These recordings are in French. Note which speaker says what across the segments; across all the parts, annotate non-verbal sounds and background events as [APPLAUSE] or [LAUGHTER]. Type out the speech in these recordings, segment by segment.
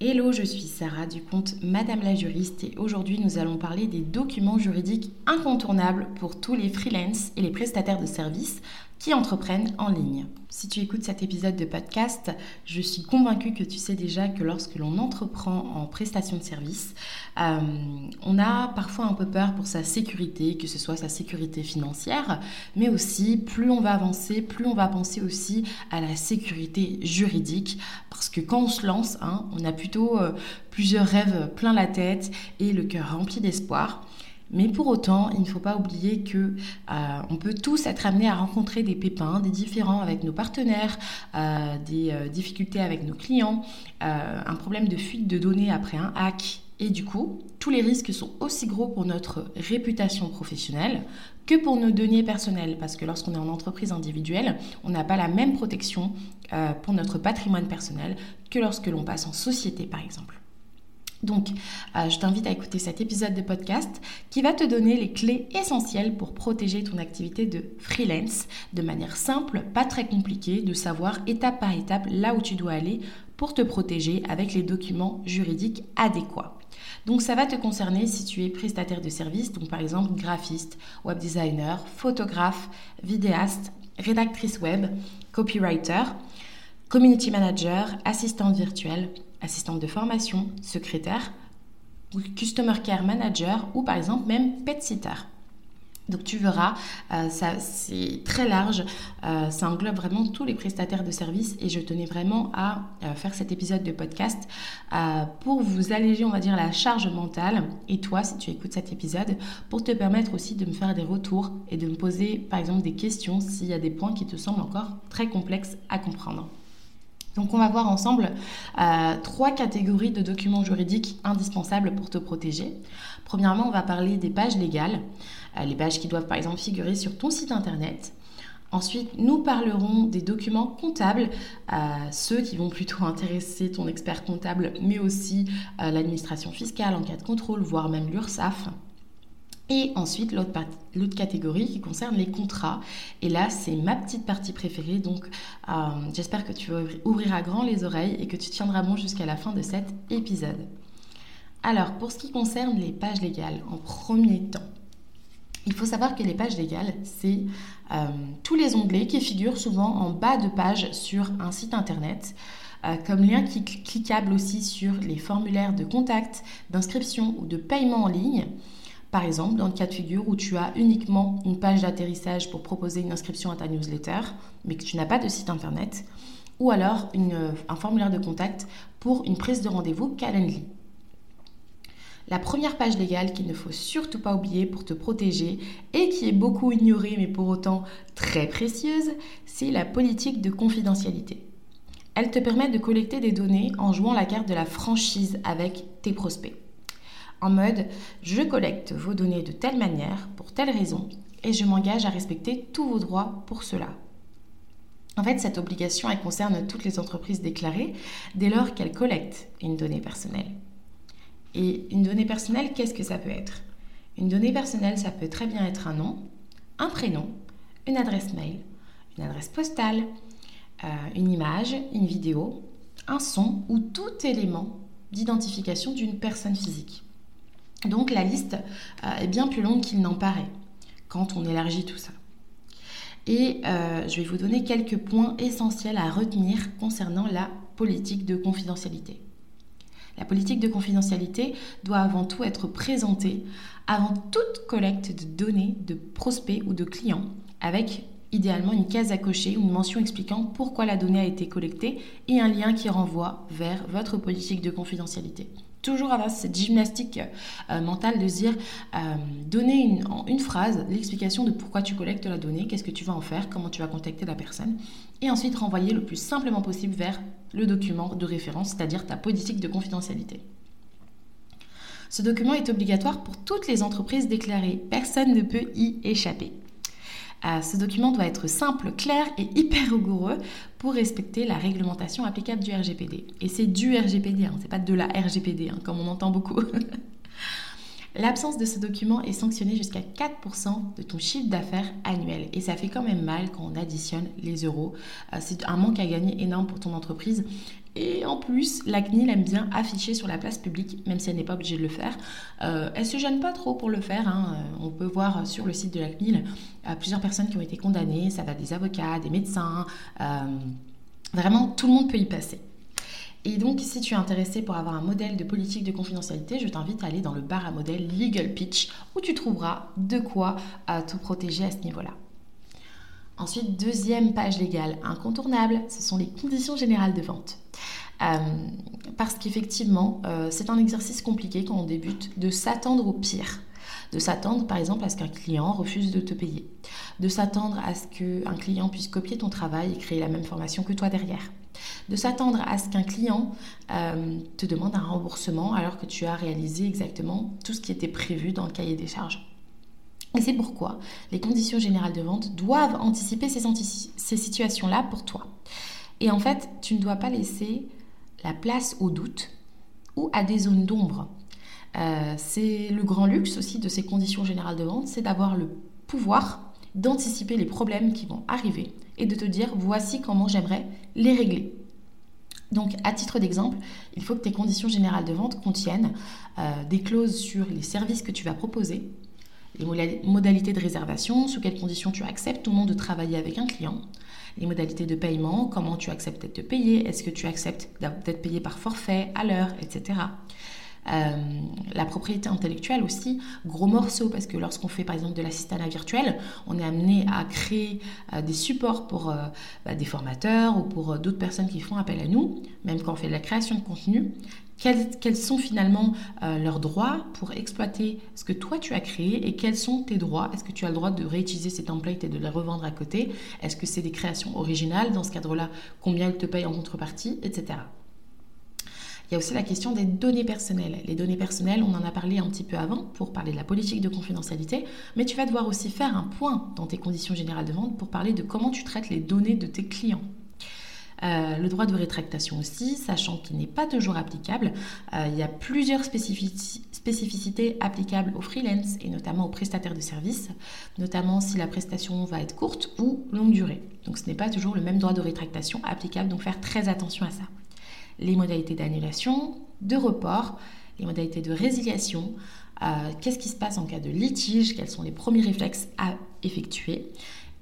Speaker 1: Hello, je suis Sarah du compte Madame la juriste et aujourd'hui nous allons parler des documents juridiques incontournables pour tous les freelances et les prestataires de services entreprennent en ligne. Si tu écoutes cet épisode de podcast, je suis convaincue que tu sais déjà que lorsque l'on entreprend en prestation de service, euh, on a parfois un peu peur pour sa sécurité, que ce soit sa sécurité financière, mais aussi plus on va avancer, plus on va penser aussi à la sécurité juridique, parce que quand on se lance, hein, on a plutôt euh, plusieurs rêves plein la tête et le cœur rempli d'espoir. Mais pour autant, il ne faut pas oublier que euh, on peut tous être amenés à rencontrer des pépins, des différends avec nos partenaires, euh, des euh, difficultés avec nos clients, un problème de fuite de données après un hack. Et du coup, tous les risques sont aussi gros pour notre réputation professionnelle que pour nos données personnelles. Parce que lorsqu'on est en entreprise individuelle, on n'a pas la même protection pour notre patrimoine personnel que lorsque l'on passe en société, par exemple. Donc, euh, je t'invite à écouter cet épisode de podcast qui va te donner les clés essentielles pour protéger ton activité de freelance de manière simple, pas très compliquée, de savoir étape par étape là où tu dois aller pour te protéger avec les documents juridiques adéquats. Donc ça va te concerner si tu es prestataire de services, donc par exemple graphiste, web designer, photographe, vidéaste, rédactrice web, copywriter, community manager, assistante virtuelle, assistante de formation, secrétaire, customer care manager ou par exemple même pet sitter. Donc tu verras, euh, ça c'est très large, euh, ça englobe vraiment tous les prestataires de services et je tenais vraiment à euh, faire cet épisode de podcast pour vous alléger, on va dire, la charge mentale et toi, si tu écoutes cet épisode, pour te permettre aussi de me faire des retours et de me poser par exemple des questions s'il y a des points qui te semblent encore très complexes à comprendre. Donc on va voir ensemble euh, trois catégories de documents juridiques indispensables pour te protéger. Premièrement, on va parler des pages légales, euh, les pages qui doivent par exemple figurer sur ton site internet. Ensuite, nous parlerons des documents comptables, euh, ceux qui vont plutôt [LAUGHS] intéresser ton expert comptable, mais aussi l'administration fiscale en cas de contrôle, voire même l'URSSAF. Et ensuite, l'autre catégorie qui concerne les contrats. Et là, c'est ma petite partie préférée. Donc, euh, j'espère que tu ouvriras grand les oreilles et que tu tiendras bon jusqu'à la fin de cet épisode. Alors, pour ce qui concerne les pages légales, en premier temps, il faut savoir que les pages légales, c'est euh, tous les onglets qui figurent souvent en bas de page sur un site internet, euh, comme lien cliquable aussi sur les formulaires de contact, d'inscription ou de paiement en ligne. Par exemple, dans le cas de figure où tu as uniquement une page d'atterrissage pour proposer une inscription à ta newsletter, mais que tu n'as pas de site internet, ou alors un formulaire de contact pour une prise de rendez-vous Calendly. La première page légale qu'il ne faut surtout pas oublier pour te protéger et qui est beaucoup ignorée mais pour autant très précieuse, c'est la politique de confidentialité. Elle te permet de collecter des données en jouant la carte de la franchise avec tes prospects en mode je collecte vos données de telle manière, pour telle raison, et je m'engage à respecter tous vos droits pour cela. En fait, cette obligation, elle concerne toutes les entreprises déclarées dès lors qu'elles collectent une donnée personnelle. Et une donnée personnelle, qu'est-ce que ça peut être? Une donnée personnelle, ça peut très bien être un nom, un prénom, une adresse mail, une adresse postale, euh, une image, une vidéo, un son ou tout élément d'identification d'une personne physique. Donc la liste euh, est bien plus longue qu'il n'en paraît quand on élargit tout ça. Et euh, je vais vous donner quelques points essentiels à retenir concernant la politique de confidentialité. La politique de confidentialité doit avant tout être présentée avant toute collecte de données de prospects ou de clients, avec idéalement une case à cocher ou une mention expliquant pourquoi la donnée a été collectée et un lien qui renvoie vers votre politique de confidentialité toujours avoir cette gymnastique euh, mentale de dire euh, donner en une phrase l'explication de pourquoi tu collectes la donnée, qu'est-ce que tu vas en faire, comment tu vas contacter la personne, et ensuite renvoyer le plus simplement possible vers le document de référence, c'est-à-dire ta politique de confidentialité. Ce document est obligatoire pour toutes les entreprises déclarées. Personne ne peut y échapper. Euh, ce document doit être simple, clair et hyper rigoureux pour respecter la réglementation applicable du RGPD. Et c'est du RGPD, hein, c'est pas de la RGPD, hein, comme on entend beaucoup. [LAUGHS] L'absence de ce document est sanctionnée jusqu'à 4% de ton chiffre d'affaires annuel. Et ça fait quand même mal quand on additionne les euros. Euh, c'est un manque à gagner énorme pour ton entreprise. Et en plus, la CNIL aime bien afficher sur la place publique, même si elle n'est pas obligée de le faire. Euh, elle se gêne pas trop pour le faire. Hein. Euh, on peut voir sur le site de la CNIL euh, plusieurs personnes qui ont été condamnées. Ça va des avocats, des médecins. vraiment, tout le monde peut y passer. Et donc, si tu es intéressé pour avoir un modèle de politique de confidentialité, je t'invite à aller dans le bar à modèle Legal Pitch où tu trouveras de quoi te protéger à ce niveau-là. Ensuite, deuxième page légale incontournable, ce sont les conditions générales de vente. Euh, parce qu'effectivement, euh, c'est un exercice compliqué quand on débute de s'attendre au pire. De s'attendre par exemple à ce qu'un client refuse de te payer. De s'attendre à ce qu'un client puisse copier ton travail et créer la même formation que toi derrière. De s'attendre à ce qu'un client euh, te demande un remboursement alors que tu as réalisé exactement tout ce qui était prévu dans le cahier des charges. Et c'est pourquoi les conditions générales de vente doivent anticiper ces, ces situations-là pour toi. Et en fait, tu ne dois pas laisser la place au doute ou à des zones d'ombre. Euh, c'est le grand luxe aussi de ces conditions générales de vente, c'est d'avoir le pouvoir d'anticiper les problèmes qui vont arriver et de te dire voici comment j'aimerais les régler. Donc, à titre d'exemple, il faut que tes conditions générales de vente contiennent euh, des clauses sur les services que tu vas proposer, les modalités de réservation, sous quelles conditions tu acceptes ou non de travailler avec un client, les modalités de paiement, comment tu acceptes d'être payé, est-ce que tu acceptes d'être payé par forfait, à l'heure, etc. Euh, la propriété intellectuelle aussi, gros morceau, parce que lorsqu'on fait par exemple de l'assistanat virtuel, on est amené à créer euh, des supports pour euh, bah, des formateurs ou pour d'autres personnes qui font appel à nous, même quand on fait de la création de contenu. Quels, sont finalement leurs droits pour exploiter ce que toi tu as créé et quels sont tes droits? Est-ce que tu as le droit de réutiliser ces templates et de les revendre à côté? Est-ce que c'est des créations originales Dans ce cadre-là, combien ils te payent en contrepartie, etc. Il y a aussi la question des données personnelles. Les données personnelles, on en a parlé un petit peu avant pour parler de la politique de confidentialité, mais tu vas devoir aussi faire un point dans tes conditions générales de vente pour parler de comment tu traites les données de tes clients. Euh, le droit de rétractation aussi, sachant qu'il n'est pas toujours applicable. Euh, il y a plusieurs spécificités applicables aux freelance et notamment aux prestataires de services, notamment si la prestation va être courte ou longue durée. Donc ce n'est pas toujours le même droit de rétractation applicable, donc faire très attention à ça les modalités d'annulation, de report, les modalités de résiliation, euh, qu'est-ce qui se passe en cas de litige, quels sont les premiers réflexes à effectuer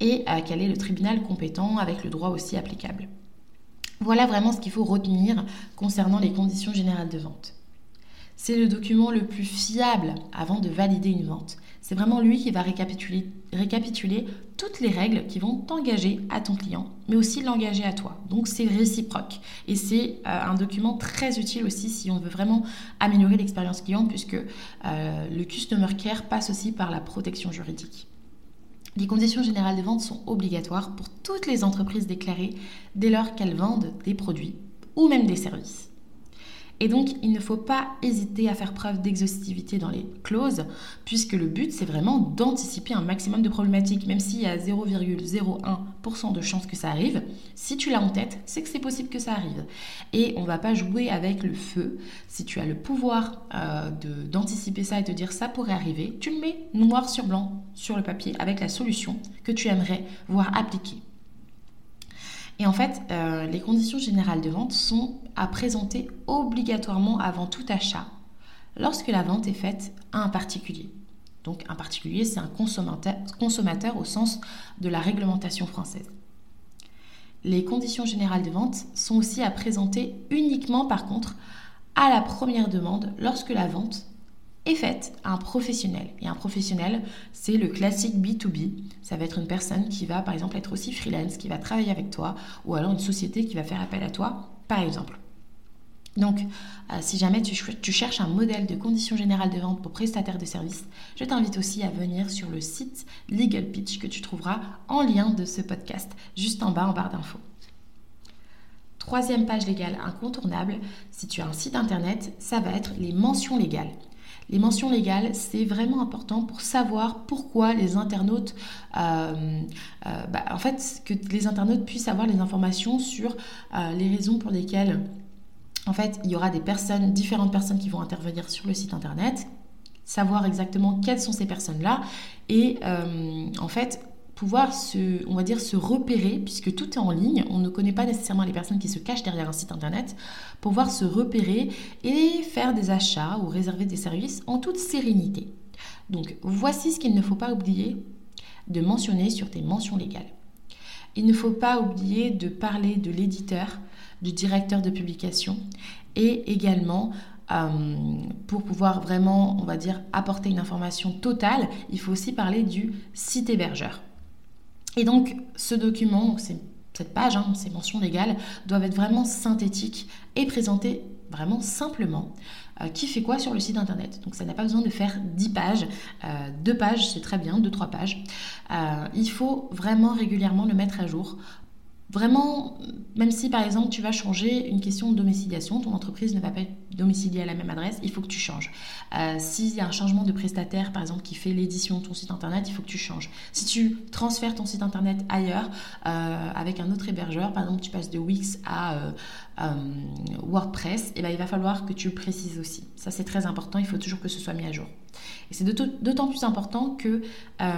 Speaker 1: et quel est le tribunal compétent avec le droit aussi applicable. Voilà vraiment ce qu'il faut retenir concernant les conditions générales de vente. C'est le document le plus fiable avant de valider une vente. C'est vraiment lui qui va récapituler, toutes les règles qui vont t'engager à ton client, mais aussi l'engager à toi. Donc c'est réciproque. Et c'est euh, un document très utile aussi si on veut vraiment améliorer l'expérience client, puisque euh, le Customer Care passe aussi par la protection juridique. Les conditions générales de vente sont obligatoires pour toutes les entreprises déclarées dès lors qu'elles vendent des produits ou même des services. Et donc, il ne faut pas hésiter à faire preuve d'exhaustivité dans les clauses, puisque le but, c'est vraiment d'anticiper un maximum de problématiques, même s'il y a 0,01% de chances que ça arrive. Si tu l'as en tête, c'est que c'est possible que ça arrive. Et on ne va pas jouer avec le feu. Si tu as le pouvoir euh, d'anticiper ça et de dire ça pourrait arriver, tu le mets noir sur blanc sur le papier avec la solution que tu aimerais voir appliquée. Et en fait, euh, les conditions générales de vente sont à présenter obligatoirement avant tout achat lorsque la vente est faite à un particulier. Donc un particulier, c'est un consommateur, consommateur au sens de la réglementation française. Les conditions générales de vente sont aussi à présenter uniquement par contre à la première demande lorsque la vente est faite à un professionnel. Et un professionnel, c'est le classique B2B. Ça va être une personne qui va, par exemple, être aussi freelance, qui va travailler avec toi, ou alors une société qui va faire appel à toi, par exemple. Donc, euh, si jamais tu, cherches un modèle de conditions générales de vente pour prestataire de services, je t'invite aussi à venir sur le site Legal Pitch que tu trouveras en lien de ce podcast, juste en bas en barre d'infos. Troisième page légale incontournable, si tu as un site internet, ça va être les mentions légales. Les mentions légales, c'est vraiment important pour savoir pourquoi les internautes, euh, euh, bah, en fait, que les internautes puissent avoir les informations sur les raisons pour lesquelles en fait, il y aura des personnes, différentes personnes qui vont intervenir sur le site internet, savoir exactement quelles sont ces personnes-là et euh, en fait pouvoir se, on va dire, se repérer, puisque tout est en ligne, on ne connaît pas nécessairement les personnes qui se cachent derrière un site internet, pouvoir se repérer et faire des achats ou réserver des services en toute sérénité. Donc voici ce qu'il ne faut pas oublier de mentionner sur tes mentions légales. Il ne faut pas oublier de parler de l'éditeur, du directeur de publication et également euh, pour pouvoir vraiment, on va dire, apporter une information totale, il faut aussi parler du site hébergeur. Et donc, ce document, donc cette page, hein, ces mentions légales, doivent être vraiment synthétiques et présentées vraiment simplement. Euh, qui fait quoi sur le site internet Donc, ça n'a pas besoin de faire 10 pages. Euh, deux pages, c'est très bien, deux, trois pages. il faut vraiment régulièrement le mettre à jour Vraiment, même si par exemple tu vas changer une question de domiciliation, ton entreprise ne va pas être domiciliée à la même adresse, il faut que tu changes. Euh, S'il y a un changement de prestataire, par exemple, qui fait l'édition de ton site internet, il faut que tu changes. Si tu transfères ton site internet ailleurs, euh, avec un autre hébergeur, par exemple, tu passes de Wix à euh, WordPress, et eh ben, il va falloir que tu le précises aussi. Ça, c'est très important, il faut toujours que ce soit mis à jour. C'est d'autant plus important que euh,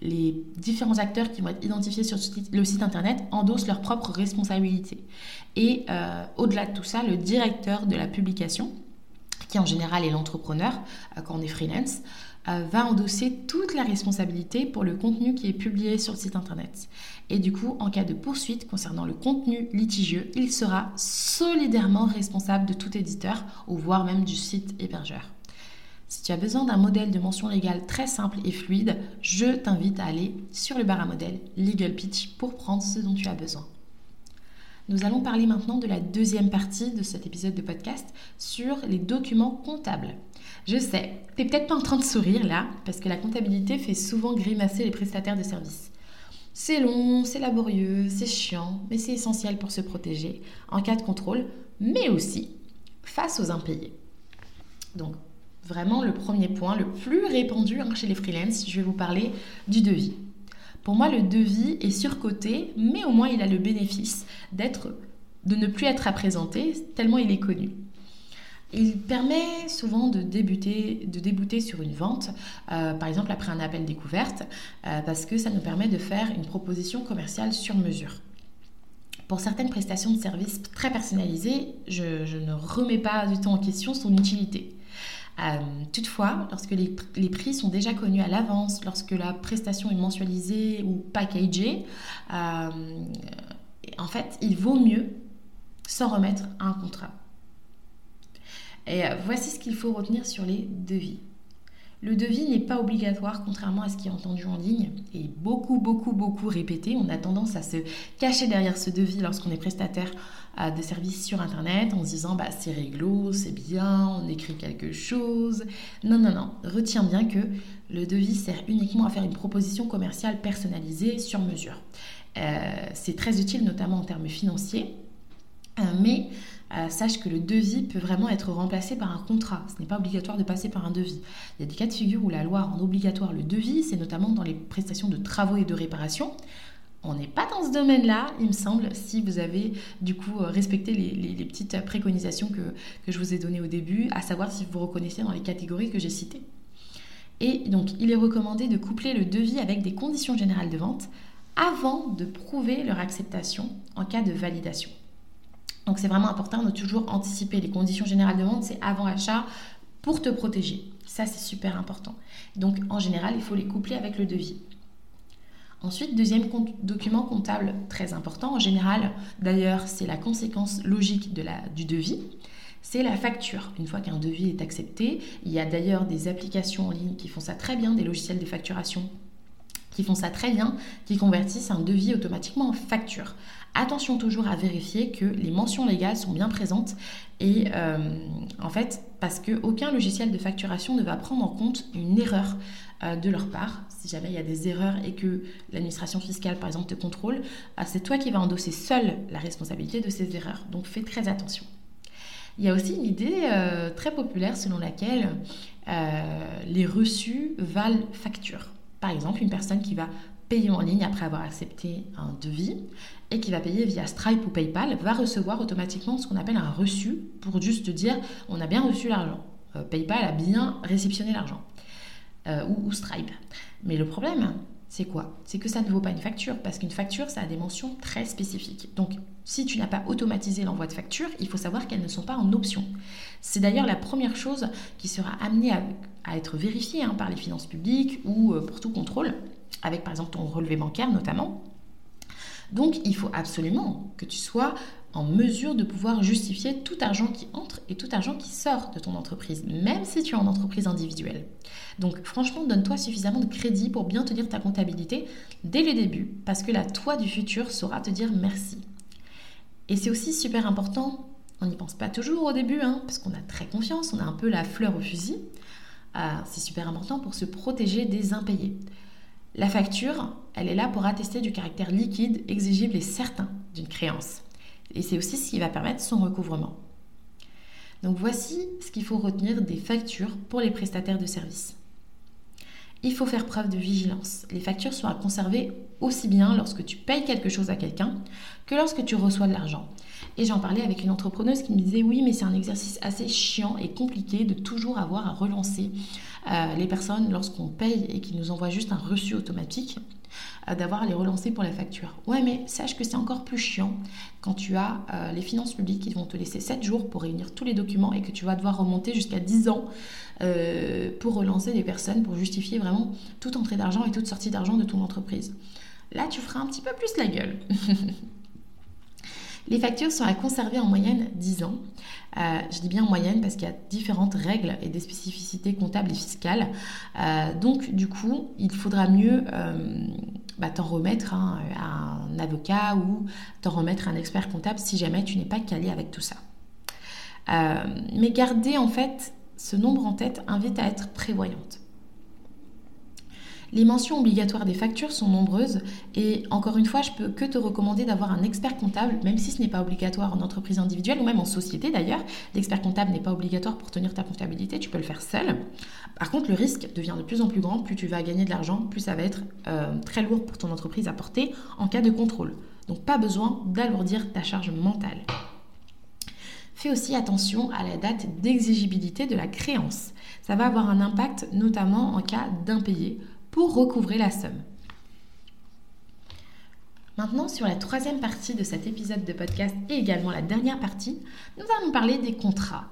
Speaker 1: les différents acteurs qui vont être identifiés sur le site internet endossent leurs propres responsabilités. Et euh, au-delà de tout ça, le directeur de la publication, qui en général est l'entrepreneur euh, quand on est freelance, va endosser toute la responsabilité pour le contenu qui est publié sur le site internet. Et du coup, en cas de poursuite concernant le contenu litigieux, il sera solidairement responsable de tout éditeur ou voire même du site hébergeur. Si tu as besoin d'un modèle de mention légale très simple et fluide, je t'invite à aller sur le bar à modèle Legal Pitch pour prendre ce dont tu as besoin. Nous allons parler maintenant de la deuxième partie de cet épisode de podcast sur les documents comptables. Je sais, tu n'es peut-être pas en train de sourire là, parce que la comptabilité fait souvent grimacer les prestataires de services. C'est long, c'est laborieux, c'est chiant, mais c'est essentiel pour se protéger en cas de contrôle, mais aussi face aux impayés. Donc, vraiment le premier point, le plus répandu hein, chez les freelances, je vais vous parler du devis. Pour moi, le devis est surcoté, mais au moins il a le bénéfice d'être, de ne plus être à présenter tellement il est connu. Il permet souvent de débuter, de débouter sur une vente, euh, par exemple après un appel découverte, euh, parce que ça nous permet de faire une proposition commerciale sur mesure. Pour certaines prestations de services très personnalisées, je, je ne remets pas du tout en question son utilité. Euh, toutefois, lorsque les, prix sont déjà connus à l'avance, lorsque la prestation est mensualisée ou packagée, euh, en fait, il vaut mieux s'en remettre à un contrat. Et euh, voici ce qu'il faut retenir sur les devis. Le devis n'est pas obligatoire, contrairement à ce qui est entendu en ligne, et beaucoup, beaucoup, beaucoup répété. On a tendance à se cacher derrière ce devis lorsqu'on est prestataire euh, de services sur Internet en se disant bah, c'est réglo, c'est bien, on écrit quelque chose. Non, non, non. Retiens bien que le devis sert uniquement à faire une proposition commerciale personnalisée sur mesure. Euh, c'est très utile, notamment en termes financiers, euh, mais euh, sache que le devis peut vraiment être remplacé par un contrat. Ce n'est pas obligatoire de passer par un devis. Il y a des cas de figure où la loi rend obligatoire le devis, c'est notamment dans les prestations de travaux et de réparation. On n'est pas dans ce domaine-là, il me semble, si vous avez du coup euh, respecté les, petites préconisations que, que je vous ai données au début, à savoir si vous vous reconnaissez dans les catégories que j'ai citées. Et donc, il est recommandé de coupler le devis avec des conditions générales de vente avant de prouver leur acceptation en cas de validation. Donc c'est vraiment important de toujours anticiper les conditions générales de vente, c'est avant achat pour te protéger. Ça c'est super important. Donc en général, il faut les coupler avec le devis. Ensuite, deuxième document comptable très important, en général d'ailleurs c'est la conséquence logique du devis, c'est la facture. Une fois qu'un devis est accepté, il y a d'ailleurs des applications en ligne qui font ça très bien, des logiciels de facturation qui font ça très bien, qui convertissent un devis automatiquement en facture. Attention toujours à vérifier que les mentions légales sont bien présentes et euh, en fait parce qu'aucun logiciel de facturation ne va prendre en compte une erreur euh, de leur part. Si jamais il y a des erreurs et que l'administration fiscale par exemple te contrôle, euh, c'est toi qui vas endosser seul la responsabilité de ces erreurs. Donc fais très attention. Il y a aussi une idée très populaire selon laquelle les reçus valent facture. Par exemple, une personne qui va payer en ligne après avoir accepté un devis et qui va payer via Stripe ou PayPal va recevoir automatiquement ce qu'on appelle un reçu pour juste dire on a bien reçu l'argent. Euh, PayPal a bien réceptionné l'argent. Euh, ou, Stripe. Mais le problème, c'est quoi? C'est que ça ne vaut pas une facture, parce qu'une facture, ça a des mentions très spécifiques. Donc, si tu n'as pas automatisé l'envoi de facture, il faut savoir qu'elles ne sont pas en option. C'est d'ailleurs la première chose qui sera amenée à, être vérifiée hein, par les finances publiques ou euh, pour tout contrôle, avec par exemple ton relevé bancaire notamment. Donc, il faut absolument que tu sois en mesure de pouvoir justifier tout argent qui entre et tout argent qui sort de ton entreprise, même si tu es en entreprise individuelle. Donc franchement, donne-toi suffisamment de crédit pour bien tenir ta comptabilité dès le début, parce que la toi du futur saura te dire merci. Et c'est aussi super important, on n'y pense pas toujours au début, hein, parce qu'on a très confiance, on a un peu la fleur au fusil. Ah, c'est super important pour se protéger des impayés. La facture, elle est là pour attester du caractère liquide, exigible et certain d'une créance. Et c'est aussi ce qui va permettre son recouvrement. Donc voici ce qu'il faut retenir des factures pour les prestataires de services. Il faut faire preuve de vigilance. Les factures sont à conserver aussi bien lorsque tu payes quelque chose à quelqu'un que lorsque tu reçois de l'argent. Et j'en parlais avec une entrepreneuse qui me disait oui, mais c'est un exercice assez chiant et compliqué de toujours avoir à relancer euh, les personnes lorsqu'on paye et qu'ils nous envoient juste un reçu automatique. Euh, d'avoir à les relancer pour la facture. Ouais, mais sache que c'est encore plus chiant quand tu as euh, les finances publiques qui vont te laisser 7 jours pour réunir tous les documents et que tu vas devoir remonter jusqu'à 10 ans pour relancer les personnes, pour justifier vraiment toute entrée d'argent et toute sortie d'argent de ton entreprise. Là, tu feras un petit peu plus la gueule. [LAUGHS] Les factures sont à conserver en moyenne 10 ans. Euh, je dis bien en moyenne parce qu'il y a différentes règles et des spécificités comptables et fiscales. Euh, donc du coup, il faudra mieux euh, bah, t'en remettre à un avocat ou t'en remettre à un expert comptable si jamais tu n'es pas calé avec tout ça. mais garder en fait ce nombre en tête invite à être prévoyante. Les mentions obligatoires des factures sont nombreuses et encore une fois, je peux que te recommander d'avoir un expert comptable, même si ce n'est pas obligatoire en entreprise individuelle ou même en société d'ailleurs. L'expert comptable n'est pas obligatoire pour tenir ta comptabilité, tu peux le faire seul. Par contre, le risque devient de plus en plus grand, plus tu vas gagner de l'argent, plus ça va être euh, très lourd pour ton entreprise à porter en cas de contrôle. Donc pas besoin d'alourdir ta charge mentale. Fais aussi attention à la date d'exigibilité de la créance. Ça va avoir un impact notamment en cas d'impayé pour recouvrer la somme. Maintenant, sur la troisième partie de cet épisode de podcast et également la dernière partie, nous allons parler des contrats.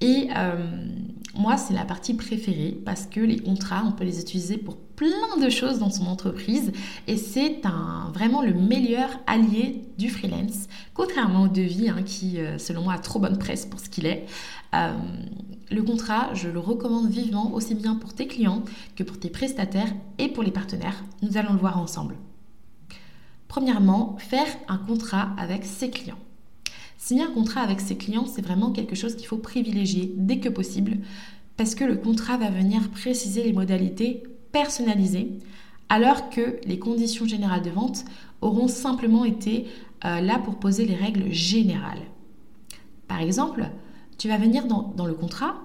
Speaker 1: Et euh, moi, c'est la partie préférée parce que les contrats, on peut les utiliser pour plein de choses dans son entreprise et c'est vraiment le meilleur allié du freelance, contrairement au devis hein, qui, euh, selon moi, a trop bonne presse pour ce qu'il est. Euh, le contrat, je le recommande vivement aussi bien pour tes clients que pour tes prestataires et pour les partenaires. Nous allons le voir ensemble. Premièrement, faire un contrat avec ses clients. Signer un contrat avec ses clients, c'est vraiment quelque chose qu'il faut privilégier dès que possible parce que le contrat va venir préciser les modalités personnalisées alors que les conditions générales de vente auront simplement été euh, là pour poser les règles générales. Par exemple, tu vas venir dans, le contrat,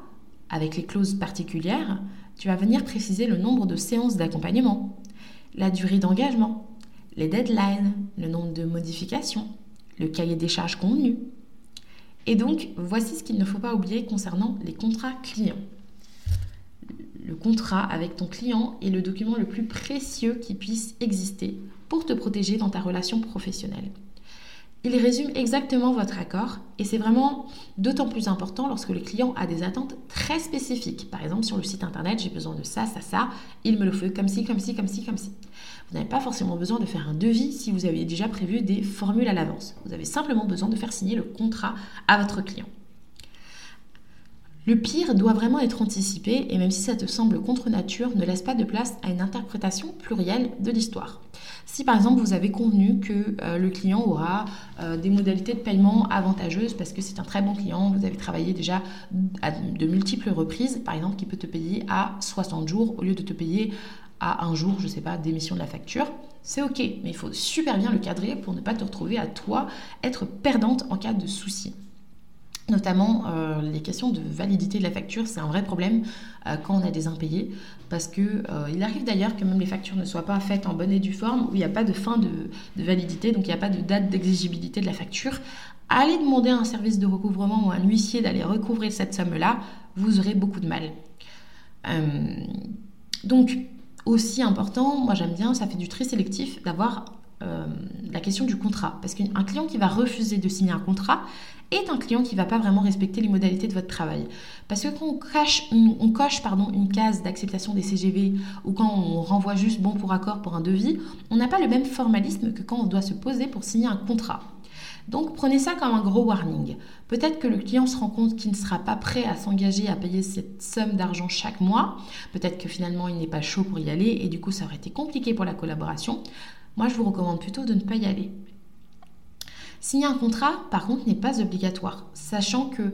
Speaker 1: avec les clauses particulières, tu vas venir préciser le nombre de séances d'accompagnement, la durée d'engagement, les deadlines, le nombre de modifications, le cahier des charges convenu. Et donc, voici ce qu'il ne faut pas oublier concernant les contrats clients. Le contrat avec ton client est le document le plus précieux qui puisse exister pour te protéger dans ta relation professionnelle. Il résume exactement votre accord et c'est vraiment d'autant plus important lorsque le client a des attentes très spécifiques. Par exemple, sur le site internet, j'ai besoin de ça, ça, ça, il me le faut comme ci, comme ci, comme ci, comme ci. Vous n'avez pas forcément besoin de faire un devis si vous avez déjà prévu des formules à l'avance. Vous avez simplement besoin de faire signer le contrat à votre client. Le pire doit vraiment être anticipé et même si ça te semble contre nature, ne laisse pas de place à une interprétation plurielle de l'histoire. Si par exemple vous avez convenu que euh, le client aura euh, des modalités de paiement avantageuses parce que c'est un très bon client, vous avez travaillé déjà à de multiples reprises, par exemple qui peut te payer à 60 jours au lieu de te payer à un jour, je sais pas, d'émission de la facture, c'est ok, mais il faut super bien le cadrer pour ne pas te retrouver à toi être perdante en cas de souci. Notamment, euh, les questions de validité de la facture, c'est un vrai problème euh, quand on a des impayés, parce que euh, il arrive d'ailleurs que même les factures ne soient pas faites en bonne et due forme, où il n'y a pas de fin de, validité, donc il n'y a pas de date d'exigibilité de la facture. Allez demander à un service de recouvrement ou à un huissier d'aller recouvrir cette somme-là, vous aurez beaucoup de mal. donc, aussi important, moi j'aime bien, ça fait du tri sélectif d'avoir la question du contrat. Parce qu'un client qui va refuser de signer un contrat, est un client qui ne va pas vraiment respecter les modalités de votre travail. Parce que quand on, on coche pardon, une case d'acceptation des CGV ou quand on renvoie juste bon pour accord pour un devis, on n'a pas le même formalisme que quand on doit se poser pour signer un contrat. Donc prenez ça comme un gros warning. Peut-être que le client se rend compte qu'il ne sera pas prêt à s'engager à payer cette somme d'argent chaque mois. Peut-être que finalement il n'est pas chaud pour y aller et du coup ça aurait été compliqué pour la collaboration. Moi je vous recommande plutôt de ne pas y aller. Signer un contrat, par contre, n'est pas obligatoire, sachant que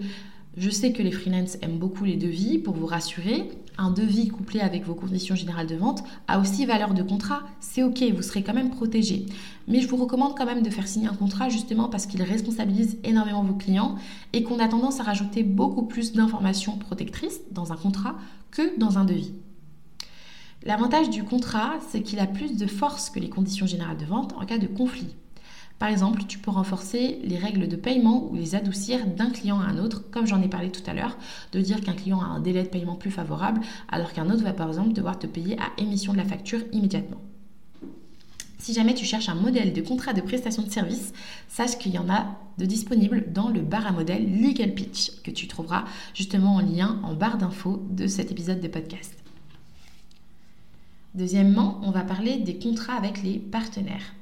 Speaker 1: je sais que les freelances aiment beaucoup les devis. Pour vous rassurer, un devis couplé avec vos conditions générales de vente a aussi valeur de contrat. C'est ok, vous serez quand même protégé. Mais je vous recommande quand même de faire signer un contrat justement parce qu'il responsabilise énormément vos clients et qu'on a tendance à rajouter beaucoup plus d'informations protectrices dans un contrat que dans un devis. L'avantage du contrat, c'est qu'il a plus de force que les conditions générales de vente en cas de conflit. Par exemple, tu peux renforcer les règles de paiement ou les adoucir d'un client à un autre, comme j'en ai parlé tout à l'heure, de dire qu'un client a un délai de paiement plus favorable, alors qu'un autre va par exemple devoir te payer à émission de la facture immédiatement. Si jamais tu cherches un modèle de contrat de prestation de service, sache qu'il y en a de disponibles dans le bar à modèle Legal Pitch, que tu trouveras justement en lien en barre d'infos de cet épisode de podcast. Deuxièmement, on va parler des contrats avec les partenaires.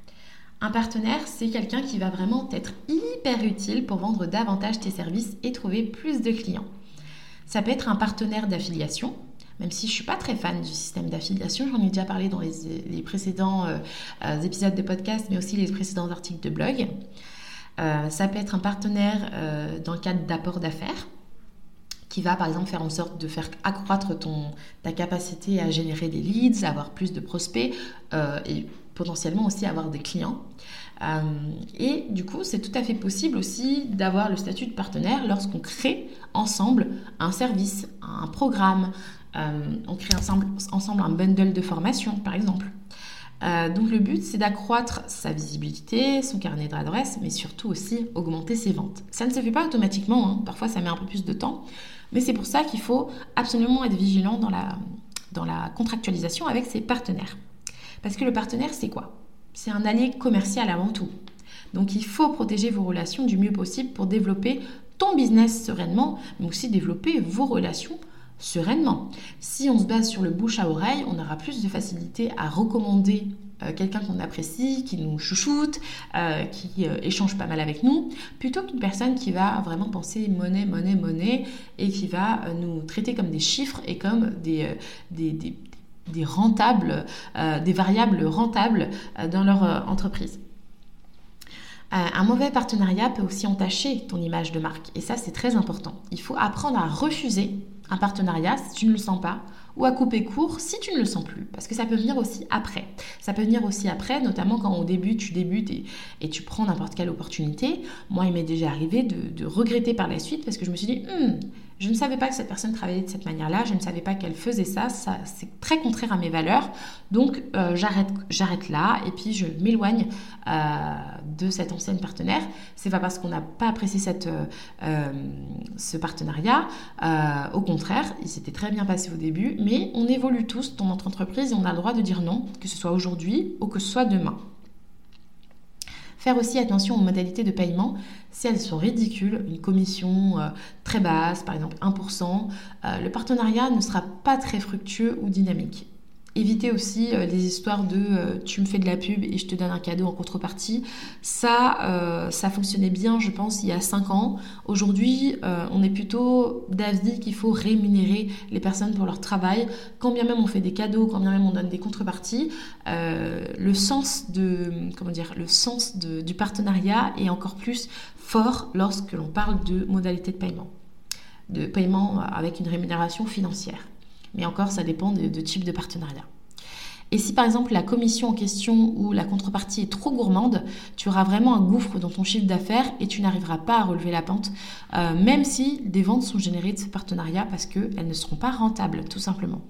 Speaker 1: Un partenaire, c'est quelqu'un qui va vraiment être hyper utile pour vendre davantage tes services et trouver plus de clients. Ça peut être un partenaire d'affiliation, même si je ne suis pas très fan du système d'affiliation, j'en ai déjà parlé dans les, précédents euh, euh, épisodes de podcast, mais aussi les précédents articles de blog. Euh, ça peut être un partenaire dans le cadre d'apport d'affaires qui va par exemple faire en sorte de faire accroître ta capacité à générer des leads, à avoir plus de prospects potentiellement aussi avoir des clients. Euh, et du coup, c'est tout à fait possible aussi d'avoir le statut de partenaire lorsqu'on crée ensemble un service, un programme, euh, on crée ensemble, un bundle de formation, par exemple. Euh, donc le but, c'est d'accroître sa visibilité, son carnet d'adresse, mais surtout aussi augmenter ses ventes. Ça ne se fait pas automatiquement, hein. parfois ça met un peu plus de temps, mais c'est pour ça qu'il faut absolument être vigilant dans la, dans la contractualisation avec ses partenaires. Parce que le partenaire, c'est quoi? C'est un allié commercial avant tout. Donc il faut protéger vos relations du mieux possible pour développer ton business sereinement, mais aussi développer vos relations sereinement. Si on se base sur le bouche à oreille, on aura plus de facilité à recommander euh, quelqu'un qu'on apprécie, qui nous chouchoute, euh, qui euh, échange pas mal avec nous, plutôt qu'une personne qui va vraiment penser monnaie, monnaie, monnaie, et qui va nous traiter comme des chiffres et comme des, rentables, euh, des variables rentables euh, dans leur euh, entreprise. un mauvais partenariat peut aussi entacher ton image de marque et ça c'est très important. Il faut apprendre à refuser un partenariat si tu ne le sens pas ou à couper court si tu ne le sens plus. Parce que ça peut venir aussi après. Ça peut venir aussi après, notamment quand au début tu débutes et, tu prends n'importe quelle opportunité. Moi, il m'est déjà arrivé de, regretter par la suite parce que je me suis dit, hum, je ne savais pas que cette personne travaillait de cette manière-là, je ne savais pas qu'elle faisait ça, c'est très contraire à mes valeurs. Donc euh, j'arrête, là et puis je m'éloigne euh, de cette ancienne partenaire. C'est pas parce qu'on n'a pas apprécié euh, ce partenariat. au contraire, il s'était très bien passé au début, mais on évolue tous dans notre entreprise et on a le droit de dire non, que ce soit aujourd'hui ou que ce soit demain. Faire aussi attention aux modalités de paiement. Si elles sont ridicules, une commission euh, très basse, par exemple 1%, euh, le partenariat ne sera pas très fructueux ou dynamique. Éviter aussi euh, les histoires de euh, tu me fais de la pub et je te donne un cadeau en contrepartie. Ça, euh, ça fonctionnait bien, je pense, il y a 5 ans. Aujourd'hui, on est plutôt d'avis qu'il faut rémunérer les personnes pour leur travail. Quand bien même on fait des cadeaux, quand bien même on donne des contreparties, le sens, de, comment dire, le sens du partenariat est encore plus fort lorsque l'on parle de modalité de paiement. De paiement avec une rémunération financière. Mais encore, ça dépend de, type de partenariat. Et si par exemple la commission en question ou la contrepartie est trop gourmande, tu auras vraiment un gouffre dans ton chiffre d'affaires et tu n'arriveras pas à relever la pente, euh, même si des ventes sont générées de ce partenariat parce qu'elles ne seront pas rentables, tout simplement.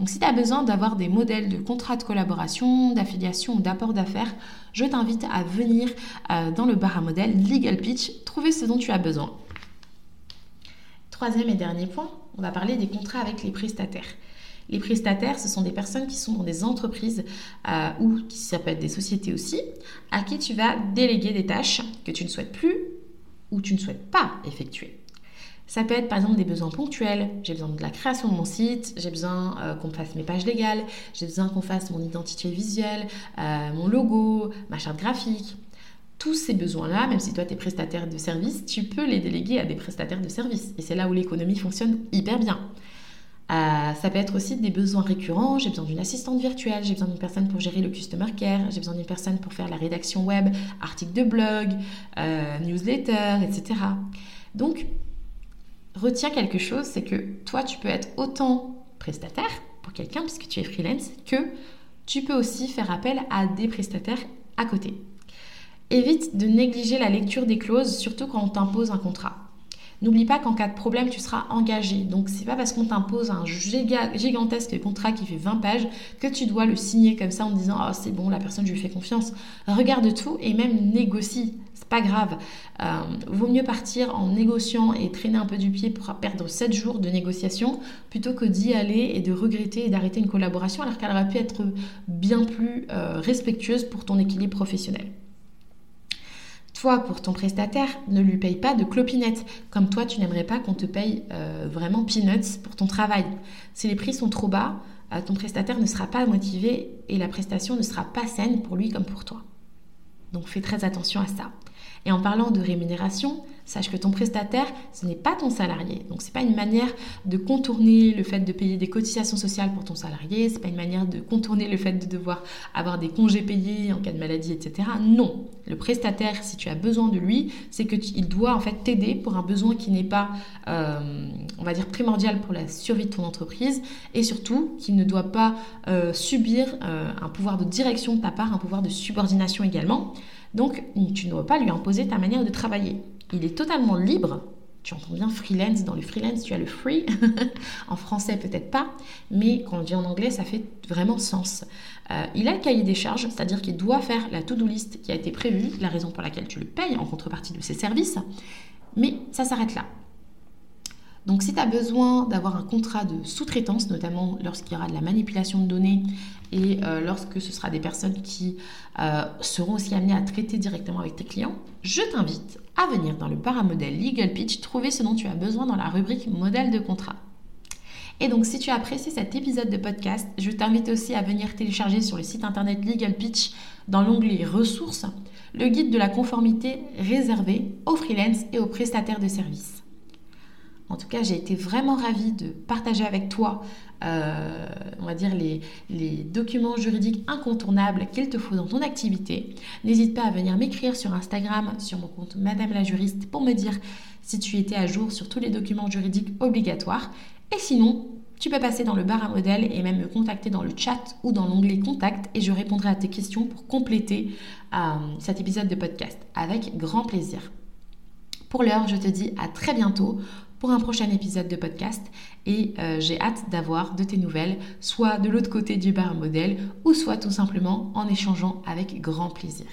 Speaker 1: Donc si tu as besoin d'avoir des modèles de contrats de collaboration, d'affiliation ou d'apport d'affaires, je t'invite à venir euh, dans le bar à modèle Legal Pitch, trouver ce dont tu as besoin. Troisième et dernier point, on va parler des contrats avec les prestataires. Les prestataires, ce sont des personnes qui sont dans des entreprises euh, ou qui ça peut être des sociétés aussi, à qui tu vas déléguer des tâches que tu ne souhaites plus ou tu ne souhaites pas effectuer. Ça peut être par exemple des besoins ponctuels. J'ai besoin de la création de mon site, j'ai besoin euh, qu'on fasse mes pages légales, j'ai besoin qu'on fasse mon identité visuelle, euh, mon logo, ma charte graphique tous ces besoins-là, même si toi tu es prestataire de service, tu peux les déléguer à des prestataires de service. Et c'est là où l'économie fonctionne hyper bien. Euh, ça peut être aussi des besoins récurrents. J'ai besoin d'une assistante virtuelle, j'ai besoin d'une personne pour gérer le customer care, j'ai besoin d'une personne pour faire la rédaction web, articles de blog, euh, newsletter, etc. Donc, retiens quelque chose, c'est que toi, tu peux être autant prestataire pour quelqu'un, puisque tu es freelance, que tu peux aussi faire appel à des prestataires à côté. Évite de négliger la lecture des clauses, surtout quand on t'impose un contrat. N'oublie pas qu'en cas de problème, tu seras engagé. Donc, c'est pas parce qu'on t'impose un gigantesque contrat qui fait 20 pages que tu dois le signer comme ça en disant oh, c'est bon, la personne, je lui fais confiance. Regarde tout et même négocie. C'est pas grave. Euh, vaut mieux partir en négociant et traîner un peu du pied pour perdre 7 jours de négociation plutôt que d'y aller et de regretter et d'arrêter une collaboration alors qu'elle aurait pu être bien plus euh, respectueuse pour ton équilibre professionnel. Toi, pour ton prestataire, ne lui paye pas de clopinettes, comme toi, tu n'aimerais pas qu'on te paye euh, vraiment peanuts pour ton travail. Si les prix sont trop bas, euh, ton prestataire ne sera pas motivé et la prestation ne sera pas saine pour lui comme pour toi. Donc fais très attention à ça. Et en parlant de rémunération, Sache que ton prestataire, ce n'est pas ton salarié. Donc, ce n'est pas une manière de contourner le fait de payer des cotisations sociales pour ton salarié. Ce n'est pas une manière de contourner le fait de devoir avoir des congés payés en cas de maladie, etc. Non. Le prestataire, si tu as besoin de lui, c'est qu'il doit en fait t'aider pour un besoin qui n'est pas, euh, on va dire, primordial pour la survie de ton entreprise et surtout qu'il ne doit pas euh, subir euh, un pouvoir de direction de ta part, un pouvoir de subordination également. Donc, tu ne dois pas lui imposer ta manière de travailler il est totalement libre. Tu entends bien freelance, dans le freelance tu as le free, [LAUGHS] en français peut-être pas, mais quand on dit en anglais ça fait vraiment sens. Euh, il a le cahier des charges, c'est-à-dire qu'il doit faire la to-do list qui a été prévue, la raison pour laquelle tu le payes en contrepartie de ses services, mais ça s'arrête là. Donc si tu as besoin d'avoir un contrat de sous-traitance, notamment lorsqu'il y aura de la manipulation de données et euh, lorsque ce sera des personnes qui euh, seront aussi amenées à traiter directement avec tes clients, je t'invite à venir dans le paramodèle Legal Pitch trouver ce dont tu as besoin dans la rubrique modèle de contrat. Et donc si tu as apprécié cet épisode de podcast, je t'invite aussi à venir télécharger sur le site internet Legal Pitch dans l'onglet ressources le guide de la conformité réservé aux freelances et aux prestataires de services. En tout cas, j'ai été vraiment ravie de partager avec toi, euh, on va dire, les, documents juridiques incontournables qu'il te faut dans ton activité. N'hésite pas à venir m'écrire sur Instagram, sur mon compte Madame la Juriste, pour me dire si tu étais à jour sur tous les documents juridiques obligatoires. Et sinon, tu peux passer dans le bar à modèle et même me contacter dans le chat ou dans l'onglet Contact et je répondrai à tes questions pour compléter euh, cet épisode de podcast avec grand plaisir. Pour l'heure, je te dis à très bientôt pour un prochain épisode de podcast et euh, j'ai hâte d'avoir de tes nouvelles, soit de l'autre côté du bar modèle ou soit tout simplement en échangeant avec grand plaisir.